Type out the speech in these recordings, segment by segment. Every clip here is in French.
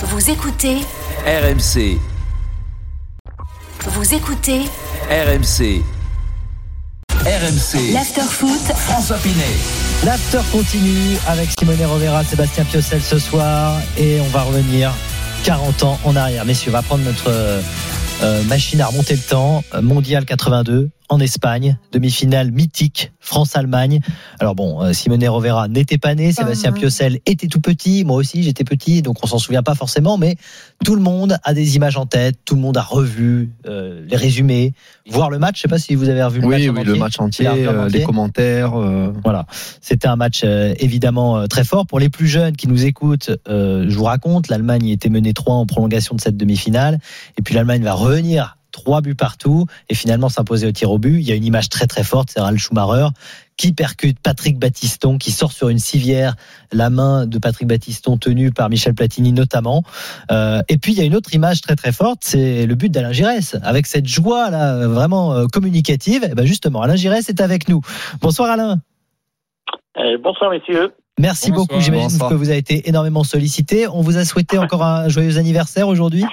Vous écoutez RMC, Vous écoutez RMC, RMC, l'after-foot François Pinet. L'after continue avec Simone Rovera, Sébastien Piocel ce soir et on va revenir 40 ans en arrière. Messieurs, on va prendre notre euh, machine à remonter le temps. Euh, Mondial 82 en Espagne, demi-finale mythique France-Allemagne. Alors bon, euh, Simone Rovera n'était pas né, Sébastien Piocel était tout petit, moi aussi j'étais petit, donc on s'en souvient pas forcément, mais tout le monde a des images en tête, tout le monde a revu euh, les résumés, voir le match. Je sais pas si vous avez revu le match. Oui, en oui, entier. le match entier, Tu l'as revu en euh, entier les commentaires. euh, Voilà, c'était un match euh, évidemment euh, très fort. Pour les plus jeunes qui nous écoutent, euh, je vous raconte, l'Allemagne était menée 3 en prolongation de cette demi-finale, et puis l'Allemagne va revenir trois buts partout et finalement s'imposer au tir au but. Il y a une image très très forte, c'est Ralf Schumacher qui percute Patrick Battiston, qui sort sur une civière la main de Patrick Battiston tenue par Michel Platini notamment. Euh, et puis il y a une autre image très très forte, c'est le but d'Alain Giresse, avec cette joie là vraiment euh, communicative. Et ben justement, Alain Giresse est avec nous. Bonsoir Alain. Euh, bonsoir messieurs. Merci Bonsoir. beaucoup. J'imagine que vous avez été énormément sollicité. On vous a souhaité encore un joyeux anniversaire aujourd'hui.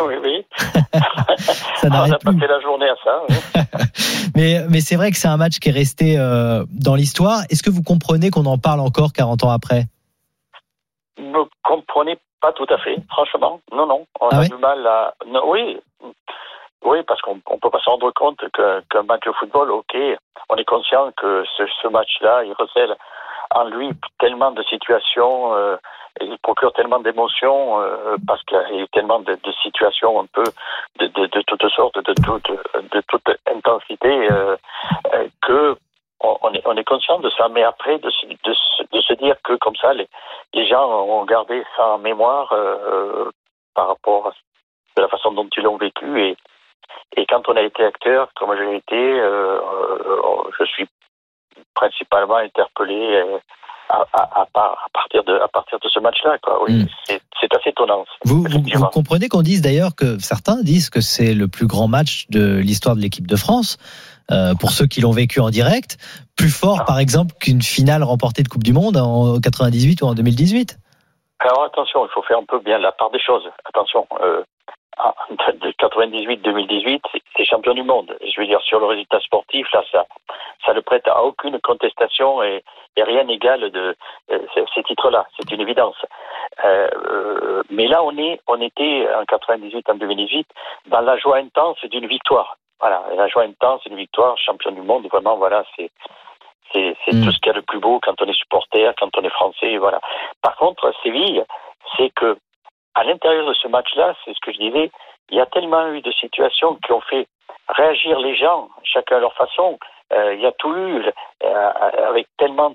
Oui, oui. Ça on n'arrête a plus. passé la journée à ça. oui. Mais, mais c'est vrai que c'est un match qui est resté euh, dans l'histoire. Est-ce que vous comprenez qu'on en parle encore 40 ans après? Vous ne comprenez pas tout à fait, franchement. Non, non. On Ah a oui du mal à. Non, oui. Oui, parce qu'on ne peut pas se rendre compte qu'un match de football, ok, on est conscient que ce, ce match-là, il recèle en lui tellement de situations, euh, il procure tellement d'émotions, euh, parce qu'il y a tellement de, de situations un peu de, de, de toutes sortes, de toute, de toute intensité, euh, euh, que on, est, on est conscient de ça. Mais après, de, se- de, de se dire que comme ça, les, gens ont gardé ça en mémoire euh, par rapport à la façon dont ils l'ont vécu et et quand on a été acteur, comme j'ai été, euh, euh, je suis principalement interpellé euh, à, à, à, par- à partir de à partir de ce match-là. Quoi. Oui, Mm. c'est, assez étonnant. vous, vous, effectivement. vous comprenez qu'on dise d'ailleurs que certains disent que c'est le plus grand match de l'histoire de l'équipe de France. euh, pour ceux qui l'ont vécu en direct, plus fort Ah. par exemple qu'une finale remportée de Coupe du Monde en 98 ou en 2018. Alors attention, il faut faire un peu bien la part des choses. Attention, euh, en- de 98-2018, c'est- champion du monde. Je veux dire, sur le résultat sportif, là, ça, ça ne prête à aucune contestation et, et rien n'égale de euh, ces, titres-là. C'est une évidence. Euh, euh, mais là, on est, on était en 98, en 2018, dans la joie intense d'une victoire. Voilà, la joie intense d'une victoire, champion du monde. Vraiment, voilà, c'est c'est c'est Mm. tout ce qu'il y a de plus beau quand on est supporter, quand on est français, voilà. Par contre, Séville, c'est que à l'intérieur de ce match-là, c'est ce que je disais, il y a tellement eu de situations qui ont fait réagir les gens, chacun à leur façon. Euh, il y a tout eu euh, avec tellement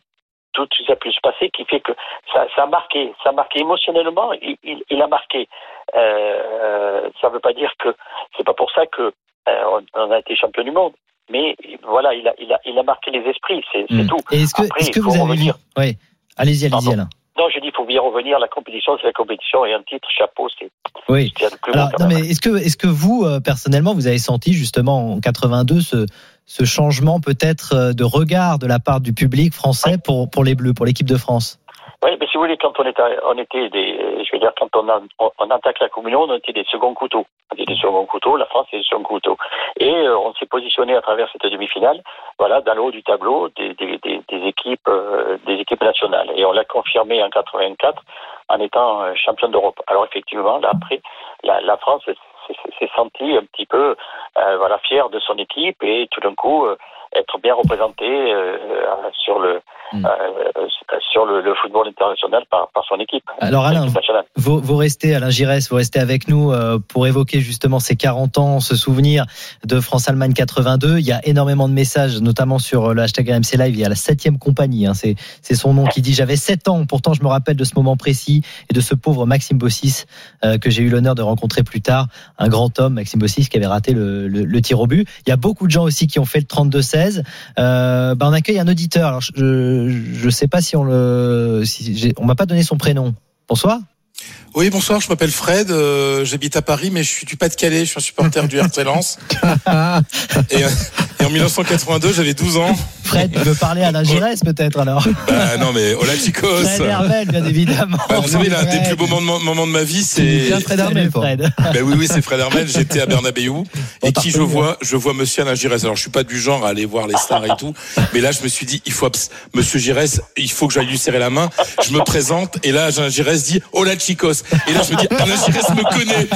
tout ce qui a pu se passer qui fait que ça, ça a marqué, ça a marqué émotionnellement, il, il, il a marqué. Euh, ça ne veut pas dire que c'est pas pour ça que euh, on, a été champion du monde, mais voilà, il a, il a, il a marqué les esprits, c'est c'est Mm. tout. Est-ce que, Après, est-ce que vous avez revenir. vu Oui. Allez-y, allez-y. Alain. Non, je dis, il faut bien revenir. La compétition, c'est la compétition, et un titre, chapeau, c'est Oui. Alors, non, mais est-ce que, est-ce que vous, euh, personnellement, vous avez senti justement en 82 ce, ce changement peut-être euh, de regard de la part du public français pour, pour les Bleus, pour l'équipe de France? Oui, mais si vous voulez, quand on était, on était des, quand on, attaque la communion, on était des seconds couteaux. On était des seconds couteaux, la France est des seconds couteaux. Et euh, on s'est positionné à travers cette demi-finale, voilà, dans le haut du tableau des, équipes, euh, des équipes nationales. Et on l'a confirmé en 84 en étant euh, championne d'Europe. Alors effectivement, là, après, la, la France s'est- sentie un petit peu, voilà, fière de son équipe et tout d'un coup être bien représentée euh, sur le, Mm. euh, sur le, le football international par, par son équipe. Alors, Alain. Vous, vous restez, Alain Giresse, vous restez avec nous euh, pour évoquer justement ces 40 ans, ce souvenir de France-Allemagne 82. Il y a énormément de messages, notamment sur euh, le hashtag RMC Live. Il y a la septième compagnie, hein, c'est c'est son nom qui dit J'avais 7 ans, pourtant je me rappelle de ce moment précis et de ce pauvre Maxime Bossis euh, que j'ai eu l'honneur de rencontrer plus tard. Un grand homme, Maxime Bossis, qui avait raté le, le- le tir au but. Il y a beaucoup de gens aussi qui ont fait le 32-16. Euh, ben, on accueille un auditeur. Alors, je ne sais pas si on le. Si on m'a pas donné son prénom. Bonsoir. Oui, bonsoir, je m'appelle Fred, euh, j'habite à Paris, mais je suis du Pas-de-Calais, je suis un supporter du RC Lens. Et, euh, et en 1982, j'avais 12 ans. Fred, tu veux parler à la Giresse peut-être alors? Bah, non, mais Ola Chicos. Fred Hermel, bien évidemment. Bah, vous savez, l'un des plus beaux moments, moments de ma vie, C'est c'est. bien Fred Hermel. Fred. Ben oui, oui, c'est Fred Hermel. J'étais à Bernabéu et qui je vois, je vois Monsieur Alain Giresse. Alors, je suis pas du genre à aller voir les stars et tout, mais là, je me suis dit, il faut, Monsieur Giresse, il faut que j'aille lui serrer la main. Je me présente et là, Alain Giresse dit, oh la Chicos. Et là, je me dis, Alain Giresse me connaît.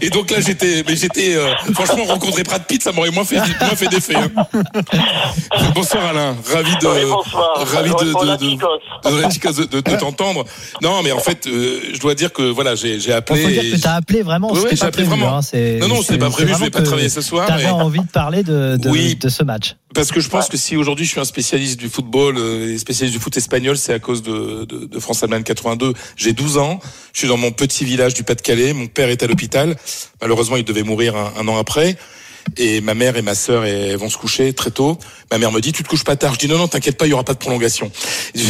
Et donc là, j'étais, mais j'étais, euh, franchement, rencontrer Brad Pitt, ça m'aurait moins fait, moins fait d'effet. hein. Bonsoir Alain, ravi de, ravi de, de, de, Chicos. de- Chicos, de- de- de t'entendre. Non, mais en fait, euh, je dois dire que voilà, j'ai, appelé. faut dire et que tu as appelé vraiment, Oui, j'ai appelé prévu. vraiment. hein, c'est- Non, non, c'était c'est- pas prévu, je vais pas travailler ce soir, T'avais mais- envie de parler de, de, Oui. de ce match. Parce que je pense que si aujourd'hui je suis un spécialiste du football, euh, spécialiste du foot espagnol, c'est à cause de, de, de France-Allemagne 82. J'ai 12 ans, je suis dans mon petit village du Pas-de-Calais, mon père est à l'hôpital. Malheureusement, il devait mourir un, un an après. Et ma mère et ma sœur elles vont se coucher très tôt. Ma mère me dit, tu te couches pas tard. Je dis, non, non, t'inquiète pas, il y aura pas de prolongation.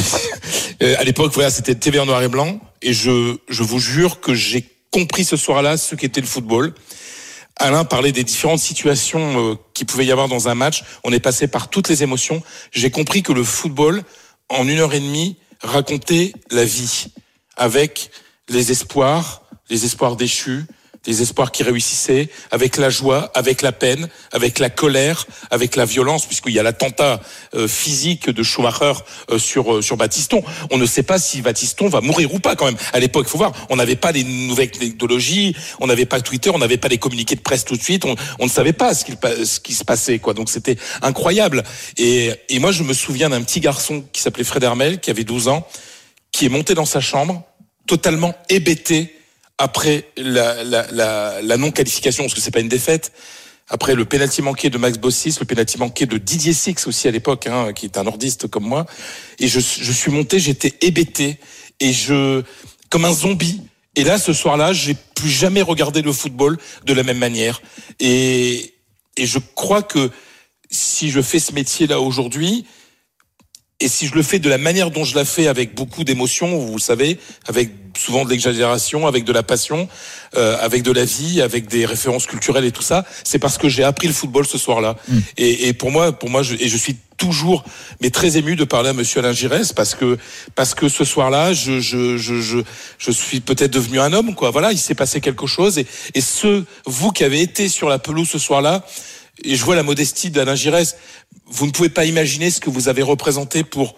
Euh, à l'époque, voilà, c'était TV en noir et blanc. Et je, je vous jure que j'ai compris ce soir-là ce qu'était le football. Alain parlait des différentes situations euh, qu'il pouvait y avoir dans un match. On est passé par toutes les émotions. J'ai compris que le football, en une heure et demie, racontait la vie avec les espoirs, les espoirs déchus, les espoirs qui réussissaient, avec la joie, avec la peine, avec la colère, avec la violence, puisqu'il y a l'attentat euh, physique de Schumacher euh, sur euh, sur Baptiston. On ne sait pas si Baptiston va mourir ou pas quand même. À l'époque, il faut voir, on n'avait pas les nouvelles technologies, on n'avait pas Twitter, on n'avait pas les communiqués de presse tout de suite, on, ne savait pas ce qui se passait quoi. Donc c'était incroyable. Et, et moi, je me souviens d'un petit garçon qui s'appelait Fred Hermel, qui avait 12 ans, qui est monté dans sa chambre, totalement hébété après la, la, la, la non-qualification, parce que c'est pas une défaite. Après le pénalty manqué de Max Bossis, le pénalty manqué de Didier Six aussi à l'époque, hein, qui est un nordiste comme moi. Et je, je suis monté, j'étais hébété et je, comme un zombie. Et là, ce soir-là, j'ai plus jamais regardé le football de la même manière. Et, et je crois que si je fais ce métier-là aujourd'hui, et si je le fais de la manière dont je la fais avec beaucoup d'émotion, vous le savez, avec souvent de l'exagération, avec de la passion, euh, avec de la vie, avec des références culturelles et tout ça, c'est parce que j'ai appris le football ce soir-là. Et, et pour moi, pour moi, je, et je suis toujours, mais très ému de parler à Monsieur Alain Giresse parce que parce que ce soir-là, je je je je, je suis peut-être devenu un homme, quoi. Voilà, il s'est passé quelque chose et et ce vous qui avez été sur la pelouse ce soir-là. Et je vois la modestie d'Alain Giresse. Vous ne pouvez pas imaginer ce que vous avez représenté pour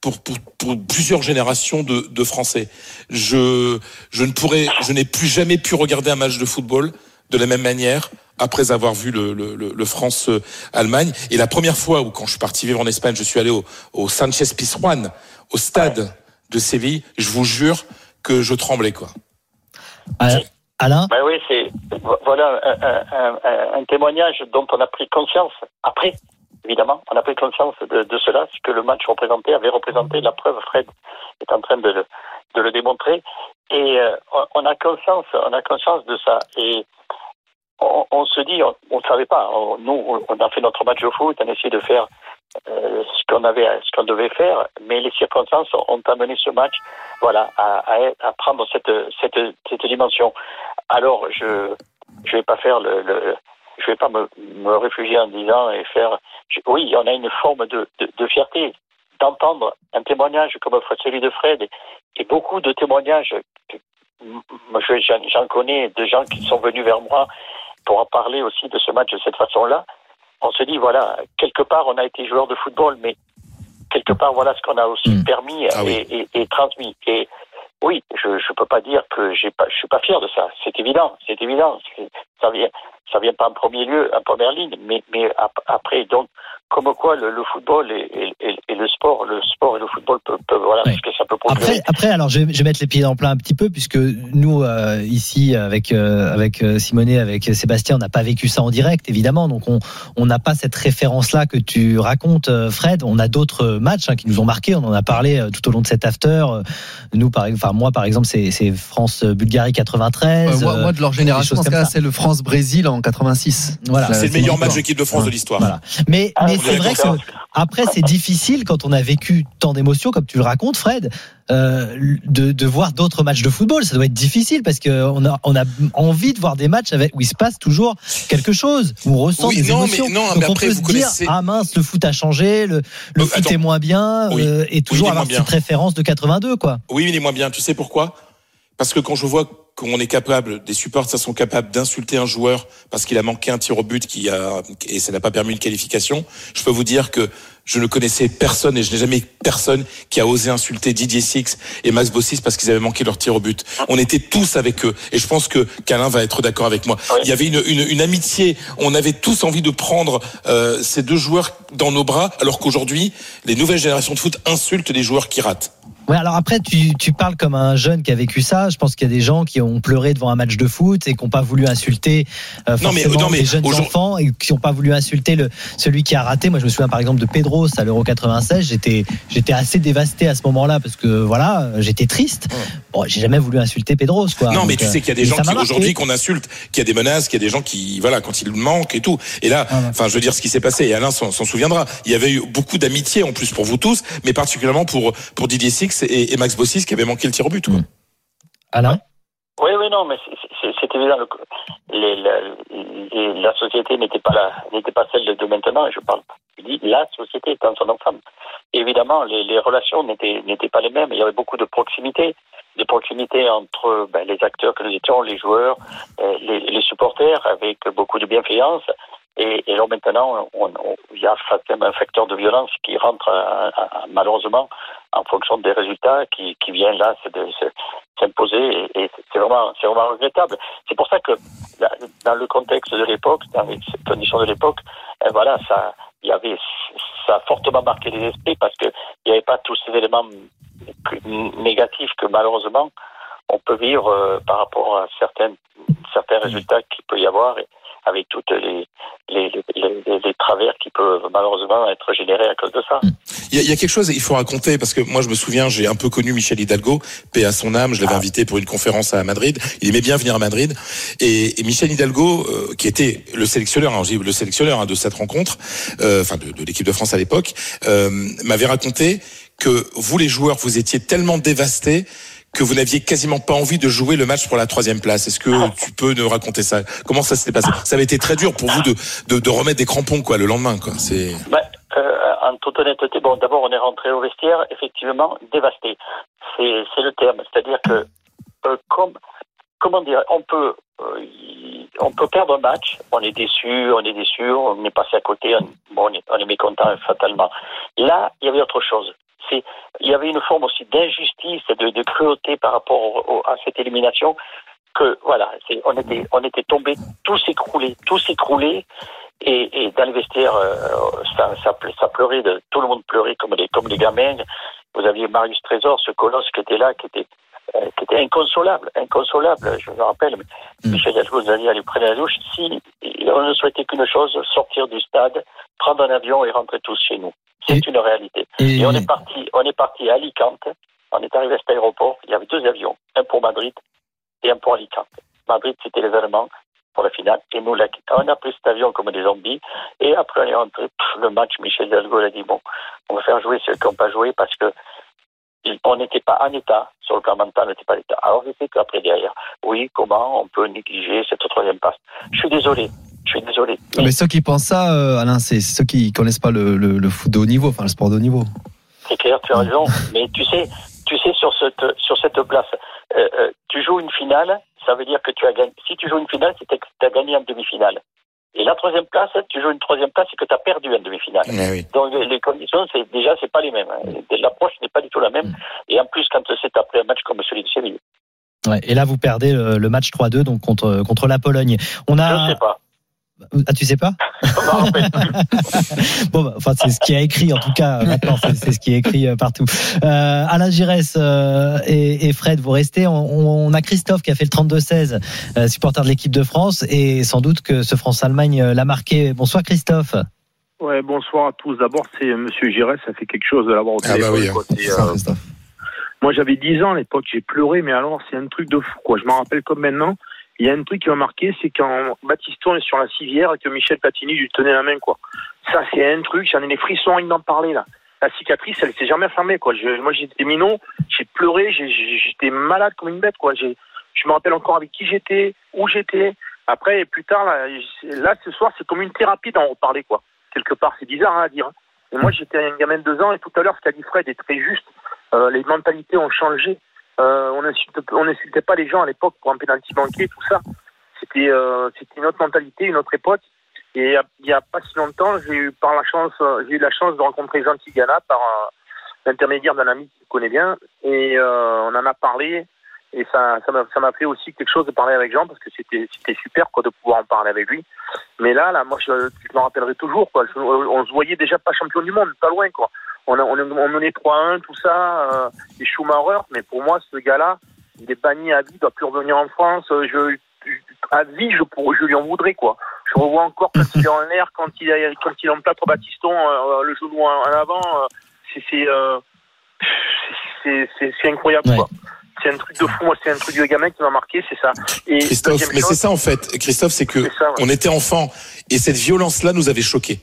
pour, pour, pour plusieurs générations de, de Français. Je, je ne pourrais, je n'ai plus jamais pi regarder un match de football de la même manière après avoir vu le, le, le, le France-Allemagne. Et la première fois où, quand je suis parti vivre en Espagne, je suis allé au, au Sanchez Pizjuan, au stade de Séville, je vous jure que je tremblais, quoi. Alain, Alain? Ben oui, c'est voilà un, un- un- un témoignage dont on a pris conscience après, évidemment, on a pris conscience de, cela, ce que le match représentait, avait représenté. La preuve, Fred est en train de le, de le démontrer, et euh, on- a conscience, on a conscience de ça. Et on, se dit, on ne savait pas. Nous, on- a fait notre match de foot, on a essayé de faire euh, ce qu'on avait, ce qu'on devait faire, mais les circonstances ont amené ce match, voilà, à, à, prendre cette dimension. Alors, je je vais pas faire le, le je vais pas me, me réfugier en disant et faire. je- oui, on a une forme de, de, de fierté d'entendre un témoignage comme celui de Fred et, et beaucoup de témoignages. J'en connais de gens qui sont venus vers moi pour en parler aussi de ce match de cette façon-là. On se dit voilà, quelque part on a été joueur de football, mais quelque part voilà ce qu'on a aussi Mm. permis Ah oui. et, et, et transmis. Et oui, je ne peux pas dire que j'ai pas, je suis pas fier de ça. C'est évident, c'est évident. Ça vient, ça vient pas en premier lieu, en première ligne, mais, mais ap- après, donc, comme quoi le, le football et, et, et- le sport, le sport et le football peuvent, peuvent- voilà, Ouais. ce que ça peut procurer. Après, après, alors je vais, je vais mettre les pieds dans le plat un petit peu puisque nous euh, ici avec euh, avec euh, Simonet, avec Sébastien, on n'a pas vécu ça en direct évidemment, donc on on n'a pas cette référence là que tu racontes, euh, Fred. On a d'autres matchs hein, qui nous ont marqués, on en a parlé euh, tout au long de cet after. Nous, par, enfin moi par exemple, c'est c'est France Bulgarie 93. Euh, moi, euh, moi, de leur génération, ce c'est le France-Brésil en 86. Voilà. C'est le meilleur match d'équipe de France de l'histoire. Voilà. Mais, Ah, mais c'est vrai que après, c'est difficile quand on a vécu tant d'émotions, comme tu le racontes, Fred, euh, de, de voir d'autres matchs de football. Ça doit être difficile parce qu'on a, on a envie de voir des matchs avec, où il se passe toujours quelque chose, où on ressent Oui, des non, émotions. mais- non, Donc mais on après, peut vous se connaissez- dire, ah mince, le foot a changé, le, le Euh, foot attends. est moins bien, Oui. euh, et toujours est avoir cette référence de 82, quoi. Oui, il est moins bien. Tu sais pourquoi? Parce que quand je vois qu'on est capable, des supporters sont capables d'insulter un joueur parce qu'il a manqué un tir au but qui a et ça n'a pas permis une qualification, je peux vous dire que je ne connaissais personne et je n'ai jamais personne qui a osé insulter Didier Six et Max Bossis parce qu'ils avaient manqué leur tir au but. On était tous avec eux et je pense que Calin va être d'accord avec moi. Il y avait une, une, une amitié. On avait tous envie de prendre euh, ces deux joueurs dans nos bras alors qu'aujourd'hui les nouvelles générations de foot insultent les joueurs qui ratent. Ouais, alors après, tu, tu parles comme un jeune qui a vécu ça. Je pense qu'il y a des gens qui ont pleuré devant un match de foot et qui n'ont pas voulu insulter euh, Non, mais- non, mais les jeunes enfants et qui n'ont pas voulu insulter le, celui qui a raté. Moi, je me souviens par exemple de Pedros à l'Euro 96. J'étais, j'étais assez dévasté à ce moment-là parce que voilà, j'étais triste. Bon, j'ai jamais voulu insulter Pedros, quoi. Non, mais Donc, tu euh, sais qu'il y a des gens qui aujourd'hui qu'on insulte, qu'il y a des menaces, qu'il y a des gens qui, voilà, quand ils manquent et tout. Et là, Ah enfin, je veux dire ce qui s'est passé. Et Alain s'en souviendra. Il y avait eu beaucoup d'amitié en plus pour vous tous, mais particulièrement pour pour Didier Six et, et Max Bossis qui avaient manqué le tir au but. Quoi. Mm. Alain? Oui, oui, non, mais c'est- évident. la, société n'était pas n'était pas celle de, maintenant. Et je parle. Je dis la société dans son ensemble. Évidemment, les, relations n'étaient pas les mêmes. Il y avait beaucoup de proximité, des proximités entre ben, les acteurs que nous étions, les joueurs, euh, les, supporters, avec beaucoup de bienveillance. Et, là maintenant, il y a un facteur de violence qui rentre euh, euh, malheureusement en fonction des résultats qui, qui vient là s'imposer et, c'est vraiment vraiment regrettable. C'est pour ça que dans le contexte de l'époque, dans les conditions de l'époque, euh, voilà, ça y avait ça a fortement marqué les esprits parce que il n'y avait pas tous ces éléments négatifs que malheureusement on peut vivre euh, par rapport à certains certains résultats qu'il peut y avoir avec toutes les les, les, les, les travers qui peuvent malheureusement être générés à cause de ça. Il y, a, il y a quelque chose il faut raconter parce que moi je me souviens j'ai un peu connu Michel Hidalgo paix à son âme je l'avais invité pour une conférence à Madrid. Il aimait bien venir à Madrid. Et, et Michel Hidalgo euh, qui était le sélectionneur hein, le sélectionneur hein, de cette rencontre euh, enfin de, de l'équipe de France à l'époque euh, m'avait raconté que vous les joueurs vous étiez tellement dévastés que vous n'aviez quasiment pas envie de jouer le match pour la troisième place. Est-ce que tu peux nous raconter ça? Comment ça s'était passé? Ça avait été très dur pour vous de, de, de remettre des crampons quoi le lendemain quoi. C'est Ben, euh, en toute honnêteté, bon, d'abord, on est rentré au vestiaire, effectivement, dévasté. C'est, c'est le terme. C'est-à-dire que, euh, comme, comment dire, on peut, euh, on peut perdre un match, on est déçu, on est déçu, on est passé à côté, on, bon, on, est, on est mécontent fatalement. Là, il y avait autre chose. C'est, il y avait une forme aussi d'injustice, et de, de cruauté par rapport au- au- à cette élimination que voilà, on était, on était tombé, tout s'écroulait, tout s'écroulait, et, et dans les vestiaires, euh, ça, ça, ple- ça pleurait, de, tout le monde pleurait comme des, comme des gamins. Vous aviez Marius Trésor, ce colosse qui était là, qui était, euh, qui était inconsolable, inconsolable. Je me rappelle, Mm. Michel Hidalgo nous a dit aller prendre la douche. Si on ne souhaitait qu'une chose, sortir du stade, prendre un avion et rentrer tous chez nous. C'est une réalité. Et, Et on est parti, on est parti à Alicante. On est arrivé à cet aéroport. Il y avait deux avions, un pour Madrid et un pour Alicante. Madrid, c'était les Allemands pour la finale. Et nous, on a pris cet avion comme des zombies. Et après, on est rentré. Pff, le match, Michel Hidalgo a dit bon, on va faire jouer ceux qui n'ont pas joué parce que il- on n'était pas en état sur le plan mental, on n'était pas en état. Alors, je sais qu'après derrière, oui, comment on peut négliger cette troisième passe? Je suis désolé. Je suis désolé. Mais ceux qui pensent ça, euh, Alain, c'est ceux qui connaissent pas le, le, le foot de haut niveau, enfin le sport de haut niveau. C'est clair, tu as raison. Mais tu sais, tu sais sur cette sur cette place, euh, euh, tu joues une finale, ça veut dire que tu as gagné. Si tu joues une finale, c'est que tu as gagné en demi-finale. Et la troisième place, tu joues une troisième place, c'est que tu as perdu en demi-finale. Oui. Donc les conditions, c'est déjà c'est pas les mêmes. hein. L'approche n'est pas du tout la même. Et en plus, quand c'est après un match comme celui de Séville, ouais, et là, vous perdez le, match 3-2 donc contre, contre la Pologne. On je a. ne sais pas. Ah, tu sais pas. Bon, bah, enfin, c'est ce qui est écrit en tout cas. Maintenant, c'est ce qui est écrit euh, partout. Euh, Alain Giresse euh, et, et Fred, vous restez. On, on a Christophe qui a fait le 32-16, euh, supporter de l'équipe de France, et sans doute que ce France-Allemagne euh, l'a marqué. Bonsoir Christophe. Ouais, bonsoir à tous. D'abord, c'est euh, Monsieur Giresse, ça fait quelque chose de l'avoir au Ah bah téléphone. oui, hein. quoi. C'est, Ça, euh, Christophe. moi, j'avais 10 ans à l'époque, j'ai pleuré, mais alors, c'est un truc de fou, quoi. Je m'en rappelle comme maintenant. Il y a un truc qui m'a marqué, c'est quand Baptiston est sur la civière et que Michel Platini lui tenait la main, quoi. Ça, c'est un truc, j'en ai des frissons rien d'en parler, là. La cicatrice, elle s'est jamais fermée, quoi. Moi, j'étais minot, j'ai pleuré, j'étais malade comme une bête, quoi. Je me rappelle encore avec qui j'étais, où j'étais. Après, plus tard, là, ce soir, c'est comme une thérapie d'en reparler, quoi. Quelque part, c'est bizarre hein, à dire. hein. Moi, j'étais un gamin de deux ans, et tout à l'heure, ce qu'a dit Fred est très juste. Euh, les mentalités ont changé. Euh, on n'insulte- on n'insultait pas les gens à l'époque pour un pénalty banquier, tout ça. C'était euh, c'était une autre mentalité, une autre époque. Et il y a- pas si longtemps, j'ai eu par la chance, euh, j'ai eu la chance de rencontrer Jean Tigana par l'intermédiaire d'un ami qui connaît bien, et on en a parlé. Et ça, ça m'a, fait aussi quelque chose de parler avec Jean parce que c'était, super quoi de pouvoir en parler avec lui. Mais là, là, moi, je, je me rappellerai toujours. Je- on se voyait déjà pas champion du monde, pas loin quoi. On, a, on, on menait 3-1, tout ça, euh, et Schumacher. Mais pour moi, ce gars-là, il est banni à vie, il doit plus revenir en France. Euh, Je, à vie, je, pour, je lui en voudrais quoi. Je revois encore quand il est en l'air, quand il, a- quand il emplâtre Baptiston, euh, le genou en, en avant. euh, c'est, euh, c'est, incroyable Ouais. quoi. C'est un truc de fou, moi, c'est un truc de gamin qui m'a marqué, c'est ça. Et Christophe, mais c'est ça en fait. Christophe, c'est que C'est ça, ouais. on était enfant et cette violence-là nous avait choqués.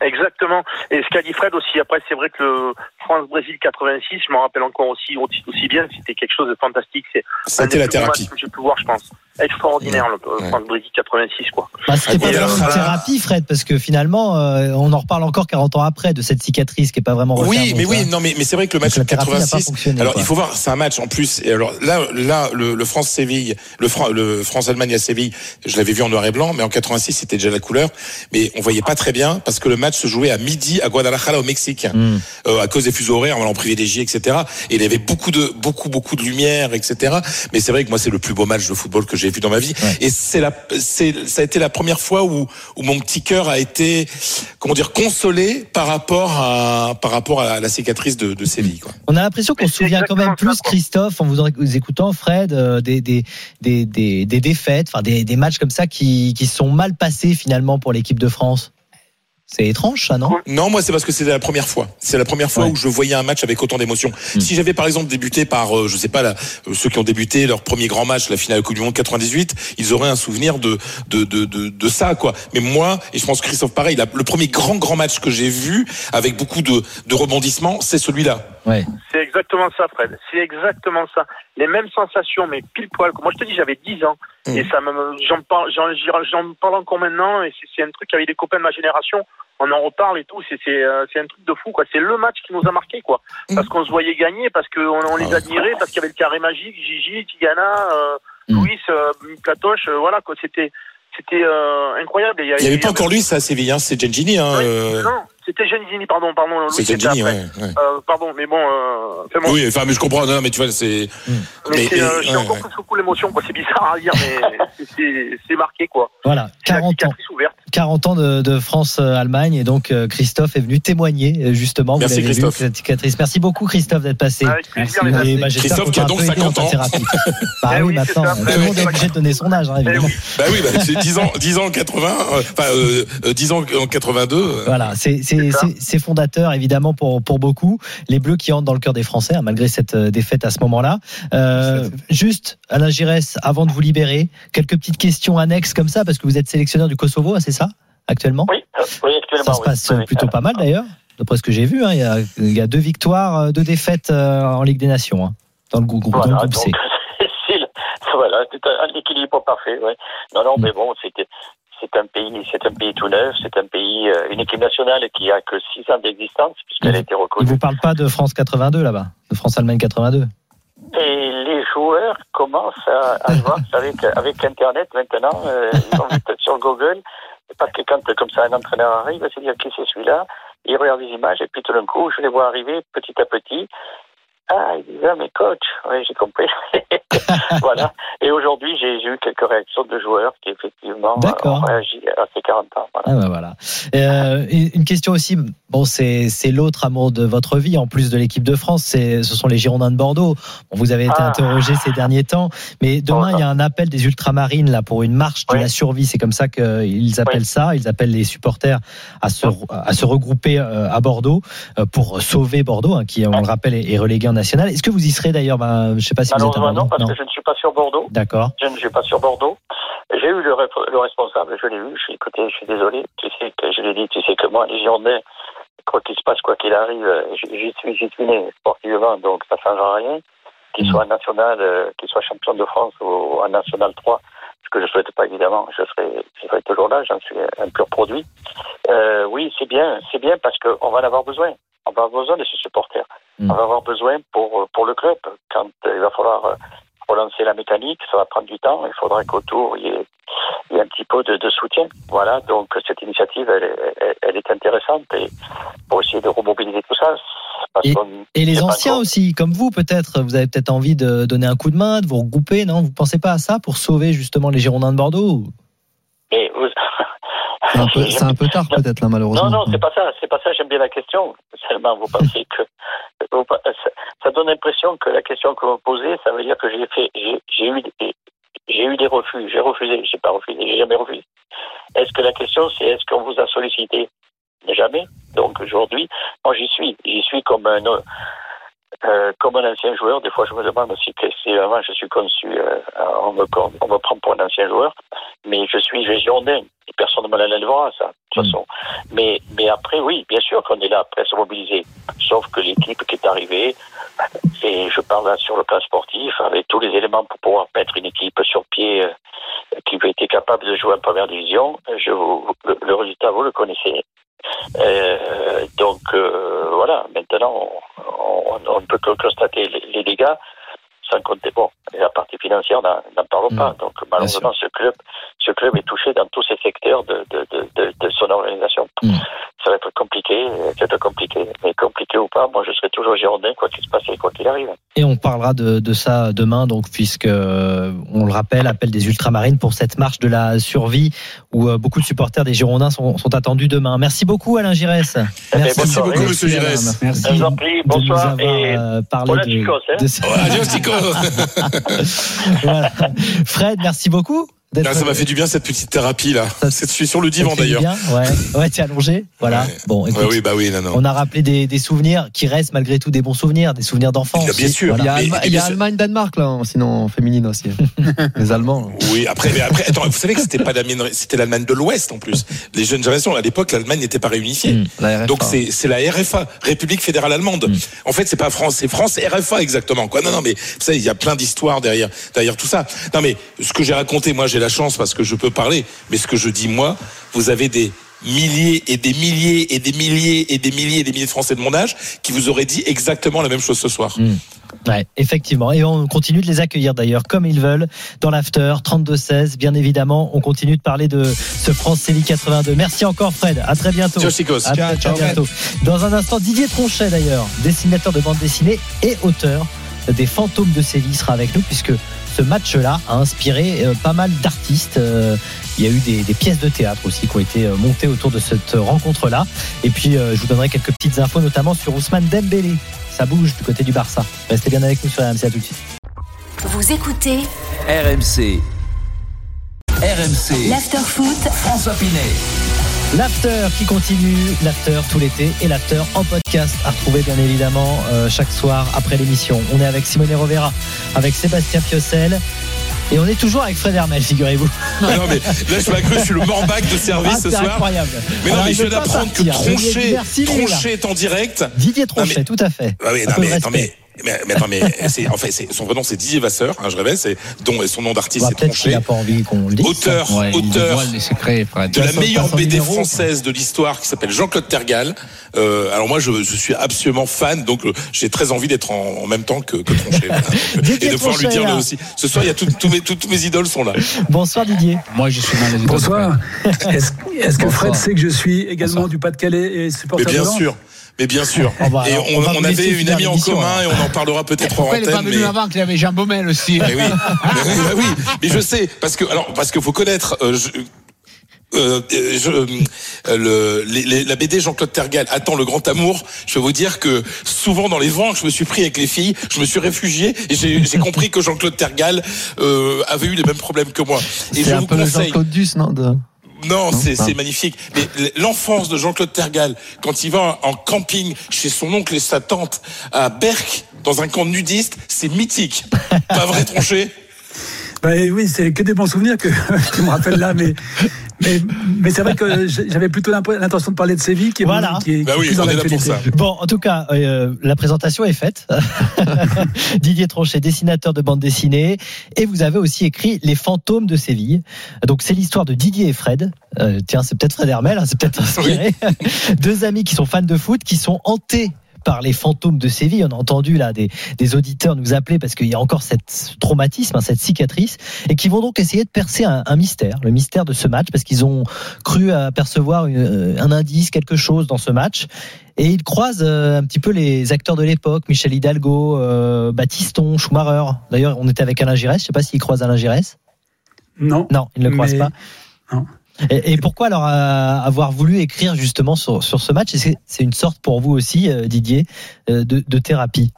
Exactement. Et ce qu'a dit Fred aussi, après, c'est vrai que le France-Brésil 86, je m'en rappelle encore aussi, aussi, aussi bien, c'était quelque chose de fantastique. C'est des la thérapie. que j'ai pu voir, je pense. Extraordinaire, le Ouais. France-Brésil 86, quoi. Bah, c'était pas vraiment une thérapie, Fred, parce que finalement, euh, on en reparle encore 40 ans après de cette cicatrice qui est pas vraiment Oui, mais oui, non, mais, mais c'est vrai que le match la de thérapie n'a pas 86. fonctionné, Alors, quoi. il faut voir, c'est un match en plus. Et alors là, là, le, le France-Séville, le, Fran- le France-Allemagne à Séville, je l'avais vu en noir et blanc, mais en 86, c'était déjà la couleur. Mais on voyait pas très bien parce que le match se jouait à midi à Guadalajara au Mexique, Hmm. euh, à cause des fuseaux horaires, on en privilégié, etc. Et il y avait beaucoup de, beaucoup, beaucoup de lumière, etc. Mais c'est vrai que moi, c'est le plus beau match de football que j'ai vu dans ma vie. Ouais. Et c'est la, c'est, ça a été la première fois où, où mon petit cœur a été, comment dire, consolé par rapport à, par rapport à la cicatrice de, de Séville, quoi. On a l'impression qu'on se souvient quand même plus. Christophe, en vous, vous écoutant, Fred, euh, des, des, des, des, des défaites, enfin des, des matchs comme ça qui, qui sont mal passés finalement pour l'équipe de France. C'est étrange, ça, non Non, moi c'est parce que c'était la première fois. C'est la première fois Ouais. où je voyais un match avec autant d'émotion. Mm. Si j'avais par exemple débuté par, euh, je sais pas, là, euh, ceux qui ont débuté leur premier grand match, la finale Coupe du Monde 98, ils auraient un souvenir de de de de, de ça quoi. Mais moi, et je pense que Christophe pareil, la- le premier grand grand match que j'ai vu avec beaucoup de de rebondissements, c'est celui-là. Ouais. C'est exactement ça, Fred. C'est exactement ça. Les mêmes sensations, mais pile poil. Moi, je te dis, j'avais 10 ans. Mm. Et ça me, j'en parle, j'en, j'en parle encore maintenant. Et c'est, c'est un truc avec des copains de ma génération. On en reparle et tout. C'est, c'est, euh, c'est un truc de fou, quoi. C'est le match qui nous a marqué, quoi. Mm. Parce qu'on se voyait gagner, parce qu'on on Ah les ouais. admirait, parce qu'il y avait le carré magique, Gigi, Tigana, euh, Mm. Louis, euh, Platoche, euh, voilà, quoi. C'était, c'était euh, incroyable. Et Il n'y avait pas encore lui, ça à Séville, hein, c'est Gengini. Hein, Oui, euh, Non, c'était Genzini, pardon, pardon. Louis, c'est après. ouais, ouais. Euh, pardon, mais bon, euh, fais-moi. Oui, enfin, mais je comprends. Non, mais tu vois, c'est. Mais, Mais- c'est, euh, j'ai ouais, encore ouais. plus beaucoup l'émotion, quoi. C'est bizarre à dire, mais c'est- marqué, quoi. Voilà, C'est la 40 ans. ouverte. 40 ans de, de France-Allemagne et donc euh, Christophe est venu témoigner euh, justement. Vous Merci, l'avez vu, Christophe. cette cicatrice. Merci beaucoup Christophe d'être passé. Avec plaisir, amis. bah, Christophe qui a donc un peu aidé dans 50 ta ans. thérapie. Bah Eh oui, maintenant, tout le monde est obligé de donner son âge, hein, Eh évidemment. Bah oui, bah, c'est 10 ans, 10 ans en 80, euh, enfin euh, euh, 10 ans en 82. euh, Voilà, c'est c'est- fondateur évidemment pour pour beaucoup. Les Bleus qui entrent dans le cœur des Français hein, malgré cette euh, défaite à ce moment-là. Euh, juste Alain Giresse, avant de vous libérer, quelques petites questions annexes comme ça parce que vous êtes sélectionneur du Kosovo, hein, c'est ça actuellement? Oui, euh, oui, actuellement. Ça se passe Oui, plutôt pas mal d'ailleurs, d'après ce que j'ai vu. hein. Il, y a, il y a deux victoires, deux défaites en Ligue des Nations dans le, grou- dans le Voilà, groupe donc, C. voilà, c'est un, équilibre parfait, ouais. Non, non, Mm. mais bon, c'était, c'est un pays, c'est un pays tout neuf, c'est un pays, euh, une équipe nationale qui a que six ans d'existence puisqu'elle a été reconnue. vous parle pas de France 82 là-bas, de France-Allemagne 82. Et les joueurs commencent à, à voir avec, avec Internet maintenant, euh, ils vont vite sur Google, parce que quand comme ça un entraîneur arrive, il va se dire qui c'est celui-là, il regarde les images et puis tout d'un coup, je les vois arriver petit à petit. Ah, il dit, ah, mais coach, oui, j'ai compris. voilà. Et aujourd'hui, j'ai eu quelques réactions de joueurs qui, effectivement, ont réagi à ces 40 ans. Voilà. Ah bah voilà. Euh, une question aussi, bon c'est l'autre amour de votre vie en plus de l'équipe de France, ce sont les Girondins de Bordeaux. Bon, vous avez été Ah. interrogé ces derniers temps, mais demain il y a un appel des ultramarines là pour une marche de la survie, c'est comme ça qu'ils appellent Oui. ça, ils appellent les supporters à se à se regrouper euh, à Bordeaux euh, pour sauver Bordeaux hein, qui on le rappelle est est relégué en national. Est-ce que vous y serez d'ailleurs? Bah, Je ne sais pas si vous êtes à Bordeaux. non, parce Non. que je ne suis pas sur Bordeaux. D'accord. Je ne suis pas sur Bordeaux. J'ai eu le, responsable, je l'ai eu. Je suis écoutez, je suis désolé. Tu sais que je l'ai dit, tu sais que moi, les Girondins, quoi qu'il se passe, quoi qu'il arrive, j'y suis, j'y suis né sportivement, donc ça ne changera rien. Qu'il Mm. soit national, euh, qu'il soit champion de France ou en national 3, ce que je ne souhaite pas évidemment, je serai, je serai toujours là, j'en suis un pur produit. Euh, oui, c'est bien, c'est bien parce qu'on va en avoir besoin. On va avoir besoin de ce supporters. Mm. On va avoir besoin pour, pour le club. Quand euh, il va falloir euh, relancer la mécanique, ça va prendre du temps. Il faudra qu'autour, il y ait, il y ait un petit peu de, de soutien. Voilà, donc cette initiative, elle, est- elle, elle est intéressante et pour essayer de remobiliser tout ça. qu'on- Et les anciens encore- aussi, comme vous peut-être, vous avez peut-être envie de donner un coup de main, de vous regrouper, non? Vous pensez pas à ça pour sauver justement les Girondins de Bordeaux Mais vous- C'est un peu, tard peut-être là malheureusement. Non, non, c'est pas ça. C'est pas ça. J'aime bien la question. Seulement, vous pensez que ça, donne l'impression que la question que vous posez, ça veut dire que j'ai fait, j'ai eu, j'ai eu des refus. J'ai refusé. J'ai pas refusé. J'ai jamais refusé. Est-ce que la question, c'est est-ce qu'on vous a sollicité? Jamais. Donc aujourd'hui, moi j'y suis. J'y suis comme un euh, comme un ancien joueur. Des fois, je me demande si, si vraiment je suis conçu. euh, on, me, on me prend pour un ancien joueur, mais je suis girondin. Et personne ne me l'enlèvera, ça, de toute façon. Mais, mais après, oui, bien sûr qu'on est là, prêt à se mobiliser. Sauf que l'équipe qui est arrivée, et je parle là sur le plan sportif, avec tous les éléments pour pouvoir mettre une équipe sur pied euh, qui était capable de jouer en première division, je vous, le, le résultat, vous le connaissez. Euh, donc euh, voilà, maintenant on, on, on ne peut que constater les, les dégâts sans compter bon la partie financière n'en n'en parlons Mm. pas. Donc malheureusement ce club ce club est touché dans tous ces secteurs de, de, de, de, de son organisation. Mm. Ça va être compliqué, ça va être compliqué, mais compliqué ou pas, moi je serai toujours girondin quoi qu'il se passe et quoi qu'il arrive. Et on parlera de, de ça demain, donc puisque euh, on le rappelle, appel des ultramarines pour cette marche de la survie où euh, beaucoup de supporters des Girondins sont, sont attendus demain. Merci beaucoup Alain Giresse. Eh ben, Merci, soirée. beaucoup, monsieur Giresse. Merci Je vous en prie, de nous bonsoir avoir et euh, parlé voilà, de, hein. de ça. Fred, merci beaucoup. D'être- Ah, ça m'a fait du bien cette petite thérapie là. Ça- Je suis sur le ça divan d'ailleurs. bien Ouais, ouais, t'es allongé. Voilà. Ouais. Bon, écoute, Ouais, oui, bah oui, non, non. on a rappelé des, des souvenirs qui restent malgré tout des bons souvenirs, des souvenirs d'enfance. Bien sûr. Il y a, Mais- Allema- mais il y a bien sûr. Allemagne-Danemark là, sinon en féminine aussi. Les Allemands. Oui, après, mais après, attends, vous savez que c'était pas l'Allemagne, c'était l'Allemagne de l'Ouest en plus. Les jeunes générations, à l'époque, l'Allemagne n'était pas réunifiée. Mm. La RFA. Donc c'est c'est la RFA, République fédérale allemande. Mm. En fait, c'est pas France, c'est France RFA exactement. Quoi Non, non, mais savez, il y a plein d'histoires derrière derrière tout ça. Non, mais ce que j'ai raconté, moi, j'ai la chance parce que je peux parler. Mais ce que je dis moi, vous avez des milliers et des milliers et des milliers et des milliers et des milliers de Français de mon âge qui vous auraient dit exactement la même chose ce soir. Ouais, effectivement. Et on continue de les accueillir d'ailleurs comme ils veulent dans l'after 32-16. Bien évidemment, on continue de parler de ce France Série 82. Merci encore Fred. À très bientôt. Ciao, chicos. À très, très bientôt. Dans un instant, Didier Tronchet d'ailleurs, dessinateur de bande dessinée et auteur des Fantômes de Séville sera avec nous puisque ce match-là a inspiré euh, pas mal d'artistes. Euh, il y a eu des, des pièces de théâtre aussi qui ont été euh, montées autour de cette rencontre-là. Et puis, euh, je vous donnerai quelques petites infos, notamment sur Ousmane Dembélé. Ça bouge du côté du Barça. Restez bien avec nous sur RMC à tout de suite. Vous écoutez RMC. RMC. l'after-foot François Pinet. L'after qui continue, l'after tout l'été et l'after en podcast à retrouver bien évidemment euh, chaque soir après l'émission. On est avec Simone Rovera, avec Sébastien Piocel et on est toujours avec Fred Hermel, figurez-vous. Non, mais là, je cru, je suis le morbac de service Ah, ce c'est soir. incroyable. Mais non, Alors, mais je viens d'apprendre que. Troncher, il est en direct. Didier Tronchet, mais- tout à fait. Ah oui, non, mais, mais, mais, mais attends, mais c'est, en fait, c'est, son vrai nom, c'est Didier Vasseur, hein, je révèle, c'est, dont son nom d'artiste, Bah, c'est Peut-être qu'il Troncher. n'a pas envie qu'on le dise. Auteur, Ouais, auteur secrets, de la meilleure BD numéro. française de l'histoire qui s'appelle Jean-Claude Tergal. Euh, alors moi, je, je suis absolument fan, donc euh, j'ai très envie d'être en, en même temps que, que voilà. Didier Et de pouvoir lui Tronchet, dire là. lui aussi. Ce soir, il y a tout- mes, toutes mes idoles sont là. Bonsoir Didier. Moi, je suis les Bonsoir. Est-ce est-ce que Bonsoir. Fred sait que je suis également Bonsoir. du Pas-de-Calais et Mais supporter bien de Lens sûr. Mais bien sûr. On va- et on, on avait une amie en commun alors. et on en parlera peut-être en Pourquoi il n'est pas antenne. venu mais- avant qu'il y avait Jean Baumel aussi Mais oui, mais oui, bah oui. Mais je sais parce que alors parce qu'il faut connaître. euh, je- euh, euh, je, euh, le, les- les- la BD Jean-Claude Tergal attend le grand amour. Je vais vous dire que souvent dans les vents que je me suis pris avec les filles, je me suis réfugié et j'ai compris que Jean-Claude Tergal euh, avait eu les mêmes problèmes que moi. Et je un vous peu le conseille. Jean-Claude Duss, non de... Non, c'est magnifique. Mais l'enfance de Jean-Claude Tergal, quand il va en camping chez son oncle et sa tante à Berck, dans un camp nudiste, c'est mythique. Pas vrai, Tronchet? Bah, oui, c'est que des bons souvenirs que tu me rappelles là, mais mais, mais c'est vrai que j'avais plutôt l'intention de parler de Séville, qui est, Voilà. qui est, qui Bah est oui, plus dans on est là pour l'actualité. ça. Bon, en tout cas, euh, la présentation est faite. Didier Tronchet, dessinateur de bande dessinée, et vous avez aussi écrit Les fantômes de Séville. Donc c'est l'histoire de Didier et Fred. Euh, tiens, c'est peut-être Fred Hermel, hein, c'est peut-être inspiré. Deux amis qui sont fans de foot, qui sont hantés par les fantômes de Séville. On a entendu là des, des auditeurs nous appeler parce qu'il y a encore cette traumatisme, hein, cette cicatrice, et qui vont donc essayer de percer un, un mystère, le mystère de ce match, parce qu'ils ont cru apercevoir une- euh, un indice, quelque chose dans ce match. Et ils croisent euh, un petit peu les acteurs de l'époque, Michel Hidalgo, euh, Baptiston, Schumacher. D'ailleurs, on était avec Alain Giresse. Je sais pas s'il croise Alain Giresse. Non. Non, il ne le croise Mais- pas. non. Et, pourquoi alors euh, avoir voulu écrire justement sur, sur ce match? C'est une sorte pour vous aussi, euh, Didier, euh, de, de thérapie?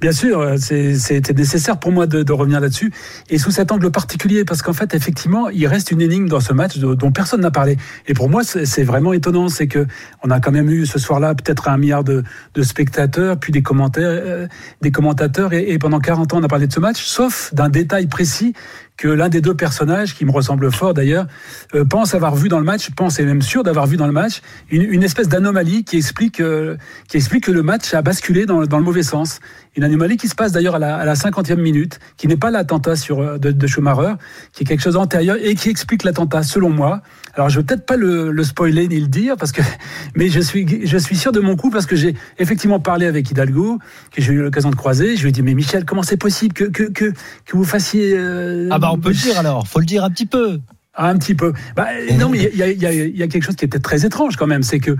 Bien sûr, c'était nécessaire pour moi de, revenir là-dessus, et sous cet angle particulier, parce qu'en fait, effectivement, il reste une énigme dans ce match dont personne n'a parlé. Et pour moi, c'est vraiment étonnant, c'est que on a quand même eu ce soir-là peut-être un milliard de, spectateurs, puis des commentaires, des commentateurs, et pendant 40 ans, on a parlé de ce match, sauf d'un détail précis que l'un des deux personnages, qui me ressemble fort d'ailleurs, euh, pense avoir vu dans le match, pense et même sûr d'avoir vu dans le match, une, espèce d'anomalie qui explique, euh, qui explique que le match a basculé dans, dans le mauvais sens. Une anomalie qui se passe d'ailleurs à la, à la 50e minute, qui n'est pas l'attentat sur euh, de, de Schumacher, qui est quelque chose d'antérieur et qui explique l'attentat selon moi. Alors je vais peut-être pas le, le spoiler ni le dire parce que, mais je suis je suis sûr de mon coup parce que j'ai effectivement parlé avec Hidalgo que j'ai eu l'occasion de croiser. Je lui ai dit mais Michel comment c'est possible que que que, que vous fassiez euh, Ah bah on peut le dire alors, faut le dire un petit peu. ah, un petit peu. Bah, non, mais il y a, y y quelque chose qui était très étrange quand même, c'est que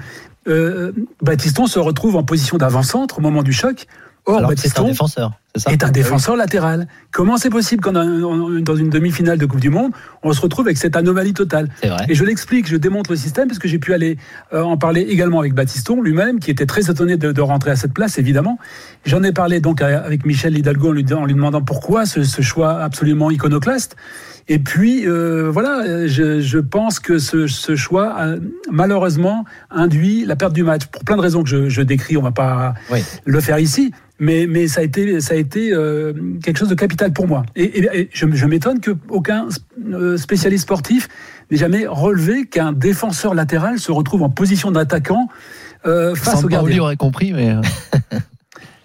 euh, Baptiston se retrouve en position d'avant-centre au moment du choc. Or, alors que c'est un défenseur, c'est ça est un défenseur latéral. Comment c'est possible qu'en dans une demi-finale de Coupe du Monde, on se retrouve avec cette anomalie totale? C'est vrai. et je l'explique, je démontre le système parce que j'ai pu aller euh, en parler également avec Baptiston lui-même, qui était très étonné de, de rentrer à cette place, évidemment. J'en ai parlé donc avec Michel Hidalgo en lui, en lui demandant pourquoi ce, ce choix absolument iconoclaste. Et puis euh, voilà, je, je pense que ce, ce choix a malheureusement induit la perte du match pour plein de raisons que je, je décris. On va pas Oui. le faire ici. Mais, mais ça a été, ça a été euh, quelque chose de capital pour moi. Et, et- et je, je m'étonne qu'aucun euh, spécialiste sportif n'ait jamais relevé qu'un défenseur latéral se retrouve en position d'attaquant euh, face au gardien. aurait compris, mais. euh,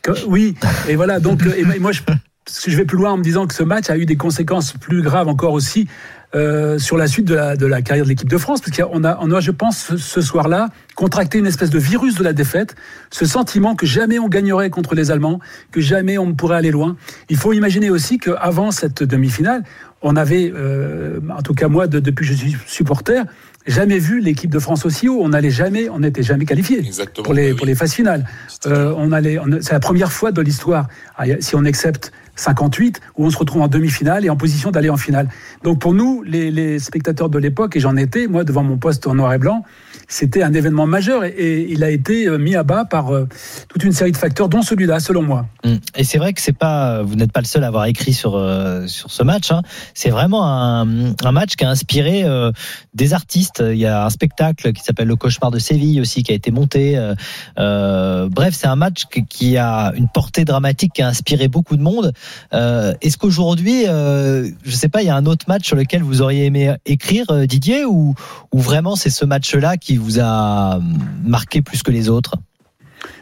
Que- oui, et voilà. Donc, et moi, je, parce que je vais plus loin en me disant que ce match a eu des conséquences plus graves encore aussi euh, sur la suite de la, de la carrière de l'équipe de France, parce qu'on a, on a, je pense, ce, soir-là, contracté une espèce de virus de la défaite, ce sentiment que jamais on gagnerait contre les Allemands, que jamais on ne pourrait aller loin. Il faut imaginer aussi qu'avant cette demi-finale, on avait, euh, en tout cas moi, de- depuis que je suis supporter, jamais vu l'équipe de France aussi haut. On n'allait jamais, on n'était jamais qualifié pour les, Oui, pour les phases finales. Euh, on allait, on- c'est la première fois de l'histoire, ah, si on accepte 58, où on se retrouve en demi-finale et en position d'aller en finale. Donc pour nous, les, spectateurs de l'époque, et j'en étais, moi, devant mon poste en noir et blanc, c'était un événement majeur et, il a été euh, mis à bas par euh, toute une série de facteurs, dont celui-là, selon moi. Mm. Et c'est vrai que c'est pas, vous n'êtes pas le seul à avoir écrit sur euh, sur ce match. Hein. C'est vraiment un, match qui a inspiré euh, des artistes. Il y a un spectacle qui s'appelle Le Cauchemar de Séville aussi qui a été monté. Euh, euh, bref, c'est un match qui a une portée dramatique qui a inspiré beaucoup de monde. Euh, Est-ce qu'aujourd'hui, euh, je sais pas, il y a un autre match sur lequel vous auriez aimé écrire, euh, Didier, ou ou vraiment c'est ce match-là qui vous a marqué plus que les autres?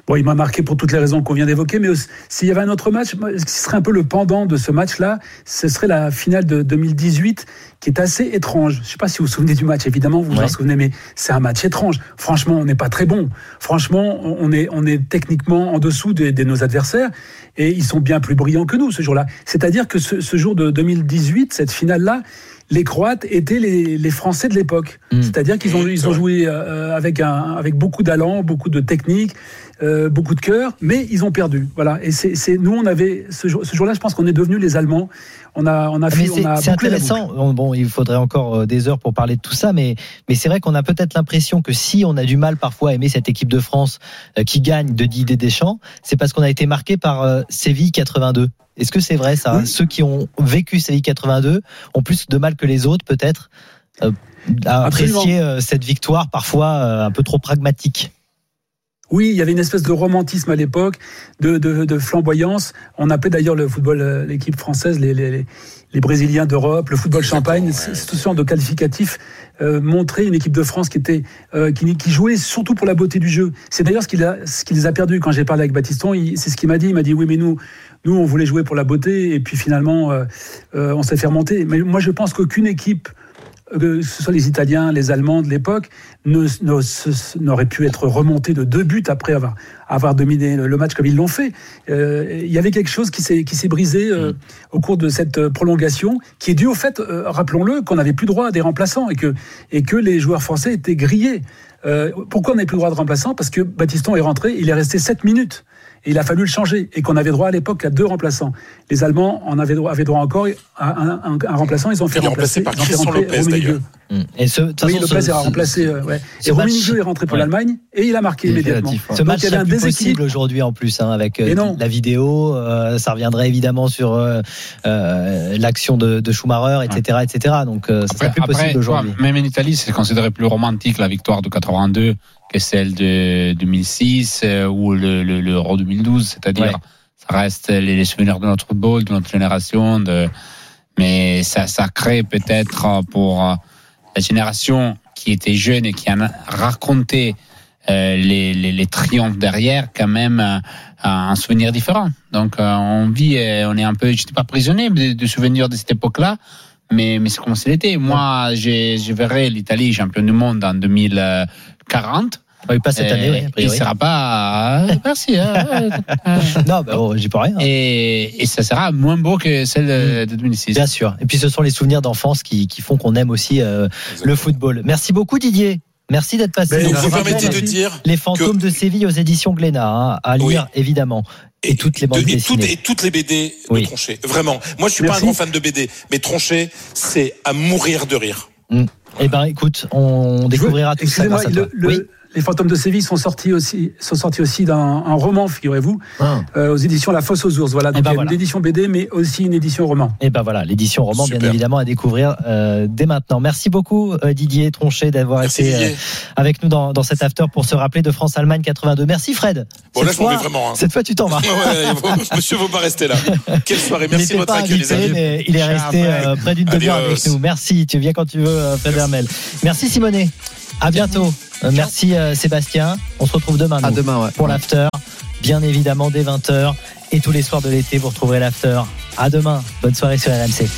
Bon, il m'a marqué pour toutes les raisons qu'on vient d'évoquer, mais s'il y avait un autre match, ce qui serait un peu le pendant de ce match-là, ce serait la finale de 2018, qui est assez étrange. Je ne sais pas si vous vous souvenez du match, évidemment, vous vous en souvenez, mais c'est un match étrange. Franchement, on n'est pas très bon. Franchement, on est, on est techniquement en dessous de, de nos adversaires, et ils sont bien plus brillants que nous ce jour-là. C'est-à-dire que ce, ce jour de 2018, cette finale-là, les Croates étaient les, les Français de l'époque. Mm. C'est-à-dire qu'ils ont, Mm, ils ont joué euh, avec, un, avec beaucoup d'allant, beaucoup de technique, euh, beaucoup de cœur, mais ils ont perdu. Voilà. Et c'est, c'est- nous, on avait ce, jour, ce jour-là, je pense qu'on est devenus les Allemands. On a, on a, fait, c'est intéressant. Bon, il faudrait encore euh, des heures pour parler de tout ça, mais, mais c'est vrai qu'on a peut-être l'impression que si on a du mal parfois à aimer cette équipe de France euh, qui gagne de Didier Deschamps, c'est parce qu'on a été marqué par euh, Séville 82. Est-ce que c'est vrai ça? Oui. Ceux qui ont vécu Séville 82 ont plus de mal que les autres peut-être euh, a apprécié euh, cette victoire parfois un peu trop pragmatique. Oui, il y avait une espèce de romantisme à l'époque, de, de, de flamboyance. On appelait d'ailleurs le football, euh, l'équipe française, les, les, les Brésiliens d'Europe, le football champagne, c'est ce genre de qualificatif euh, montrer une équipe de France qui était euh, qui, qui jouait surtout pour la beauté du jeu. C'est d'ailleurs ce qu'il a ce a perdus quand j'ai parlé avec Baptiston. C'est ce qu'il m'a dit. Il m'a dit oui, mais nous nous on voulait jouer pour la beauté et puis finalement euh, on s'est fait remonter. Mais moi je pense qu'aucune équipe que ce soit les Italiens, les Allemands de l'époque, n'auraient pu être remontés de deux buts après avoir, avoir dominé le, match comme ils l'ont fait. Euh, il y avait quelque chose qui s'est, qui s'est brisé euh, au cours de cette euh, prolongation, qui est dû au fait, euh, rappelons-le, qu'on n'avait plus droit à des remplaçants et que, et que les joueurs français étaient grillés. Euh, pourquoi on n'avait plus droit de remplaçants? Parce que Baptiston est rentré, il est resté 7 minutes. Et il a fallu le changer. Et qu'on avait droit à l'époque à deux remplaçants. Les Allemands en avaient droit, avaient droit encore à un, un- un remplaçant. Ils ont fait Il remplacer, par Christian Lopez, d'ailleurs. Mm. Et ce, de Oui, façon, Lopez ce- remplacé. euh, ouais. Et est rentré pour Ouais. l'Allemagne et il a marqué Il est immédiatement. relatif, ouais. Ce Donc, match serait plus déséquilibre. possible aujourd'hui en plus, hein, avec euh, la vidéo. euh, ça reviendrait évidemment sur euh, euh, l'action de, de Schumacher, etc., etc. Donc euh, ça serait Après, plus après, possible aujourd'hui. même en Italie, c'est considéré plus romantique la victoire de 82 que celle de 2006 euh, ou le, le, l'Euro 2012. C'est-à-dire, Ouais. ça reste les, les souvenirs de notre football, de notre génération. De, mais ça, ça crée peut-être pour euh, la génération qui était jeune et qui en a raconté euh, les, les, les triomphes derrière, quand même euh, un souvenir différent. Donc euh, on vit, euh, on est un peu, je dis pas prisonnier de, de souvenirs de cette époque-là, mais, mais c'est comme c'était. Moi, je verrai l'Italie champion du monde en 2040. Oui, pas cette année, oui, a il priori. sera pas. Merci. hein, Non, bah, bon, j'y peux rien. et, et ça sera moins beau que celle de, de 2006. Bien sûr. Et puis ce sont les souvenirs d'enfance qui, qui font qu'on aime aussi euh, le football. Merci beaucoup Didier. Merci d'être passé. Donc, vous permettez de dire les fantômes de Séville aux éditions Glénat, hein, à lire évidemment. Et toutes les bandes de- et, dessinées. toutes, et toutes les BD Oui. de Tronchet. Vraiment. Moi, je suis pas un grand fan de BD, mais Tronchet, c'est à mourir de rire. Eh ben, écoute, on découvrira tout ça grâce à toi. le- le- Oui. Les fantômes de Séville sont sortis aussi, sont sortis aussi dans un roman, figurez-vous, Ah. euh, aux éditions La Fosse aux ours. Voilà, Eh donc ben il y a voilà. une édition BD, mais aussi une édition roman. Et ben voilà, l'édition roman, bien évidemment, à découvrir euh, dès maintenant. Merci beaucoup euh, Didier Tronchet d'avoir été euh, Didier. avec nous dans, dans cet after pour se rappeler de France-Allemagne 82. Merci Fred. Bon, Cette là, je m'en fois- vais vraiment. hein. Cette fois, tu t'en vas. Ouais, monsieur, faut pas rester là. Quelle soirée. Merci de votre accueil, les amis. il est resté euh, près d'une demi-heure avec nous. Merci, tu viens quand tu veux, Fred Hermel. Merci Simonet. À bientôt. Euh, Merci euh, Sébastien. On se retrouve demain. À demain, ouais. Pour l'after. Bien évidemment, dès 20h. Et tous les soirs de l'été, vous retrouverez l'after. À demain. Bonne soirée sur RMC.